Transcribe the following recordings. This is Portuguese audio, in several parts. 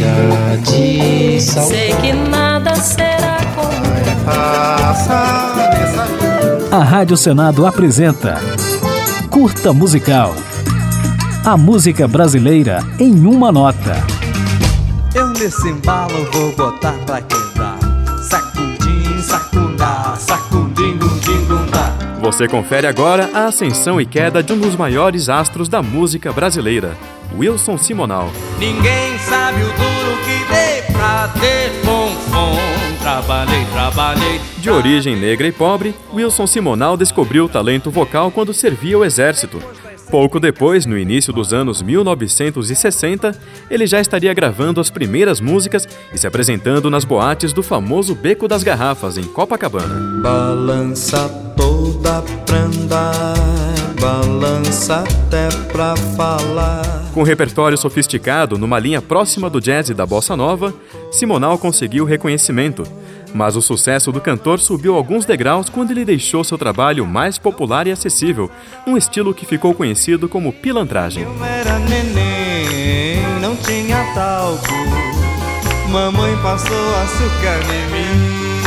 chega de saudade. Sei que nada será como A Rádio Senado apresenta Curta Musical. A música brasileira em uma nota. Eu nesse embalo vou botar pra quebrar. Você confere agora a ascensão e queda de um dos maiores astros da música brasileira, Wilson Simonal. Ninguém sabe o duro que dei pra ter fonfon. Trabalhei, trabalhei. De origem negra e pobre, Wilson Simonal descobriu o talento vocal quando servia o exército. Pouco depois, no início dos anos 1960, ele já estaria gravando as primeiras músicas e se apresentando nas boates do famoso Beco das Garrafas, em Copacabana. Balança toda pra andar, balança até pra falar. Com um repertório sofisticado, numa linha próxima do jazz e da bossa nova, Simonal conseguiu reconhecimento. Mas o sucesso do cantor subiu alguns degraus quando ele deixou seu trabalho mais popular e acessível, um estilo que ficou conhecido como pilantragem. Eu era neném, não tinha talco. Mamãe passou açúcar em mim.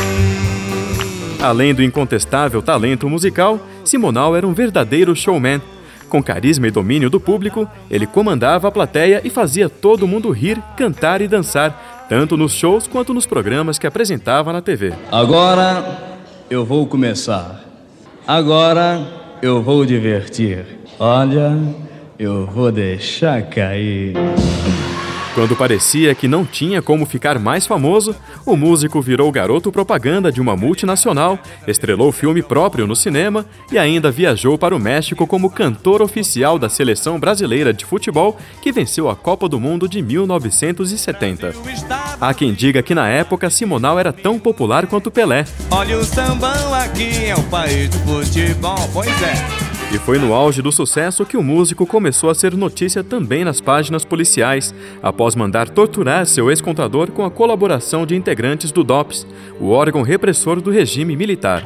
Além do incontestável talento musical, Simonal era um verdadeiro showman. Com carisma e domínio do público, ele comandava a plateia e fazia todo mundo rir, cantar e dançar, tanto nos shows quanto nos programas que apresentava na TV. Agora eu vou começar. Agora eu vou divertir. Olha, eu vou deixar cair. Quando parecia que não tinha como ficar mais famoso, o músico virou garoto propaganda de uma multinacional, estrelou filme próprio no cinema e ainda viajou para o México como cantor oficial da seleção brasileira de futebol que venceu a Copa do Mundo de 1970. Há quem diga que na época Simonal era tão popular quanto Pelé. Olha o sambão aqui, é o país do futebol. Pois é. E foi no auge do sucesso que o músico começou a ser notícia também nas páginas policiais, após mandar torturar seu ex-contador com a colaboração de integrantes do DOPS, o órgão repressor do regime militar.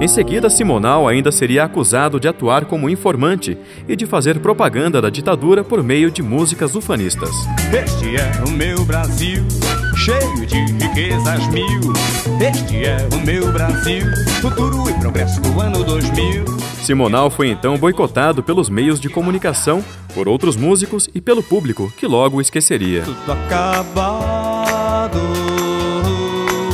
Em seguida, Simonal ainda seria acusado de atuar como informante e de fazer propaganda da ditadura por meio de músicas ufanistas. Este é o meu Brasil, cheio de riquezas mil. Este é o meu Brasil, futuro e do ano 2000. Simonal foi então boicotado pelos meios de comunicação, por outros músicos e pelo público, que logo o esqueceria. Tudo acabado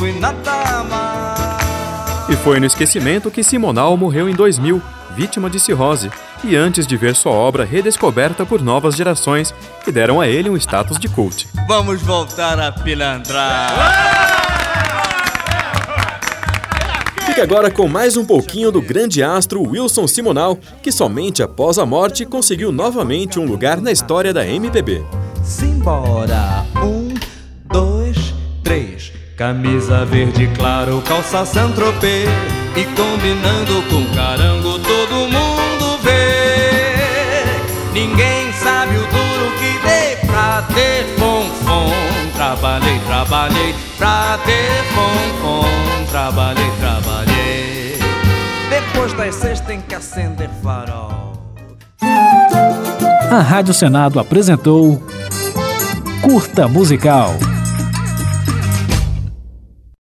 e nada mais. E foi no esquecimento que Simonal morreu em 2000, vítima de cirrose, e antes de ver sua obra redescoberta por novas gerações, que deram a ele um status de cult. Vamos voltar a pilantrar. Fique agora com mais um pouquinho do grande astro Wilson Simonal, que somente após a morte conseguiu novamente um lugar na história da MPB. Simbora, um, dois, três. Camisa verde claro, calça Saint-Tropez. E combinando com carango todo mundo vê. Ninguém sabe o duro que dei pra ter fonfon Trabalhei, trabalhei pra ter fonfon Trabalhei, trabalhei Depois das seis tem que acender farol A Rádio Senado apresentou Curta Musical.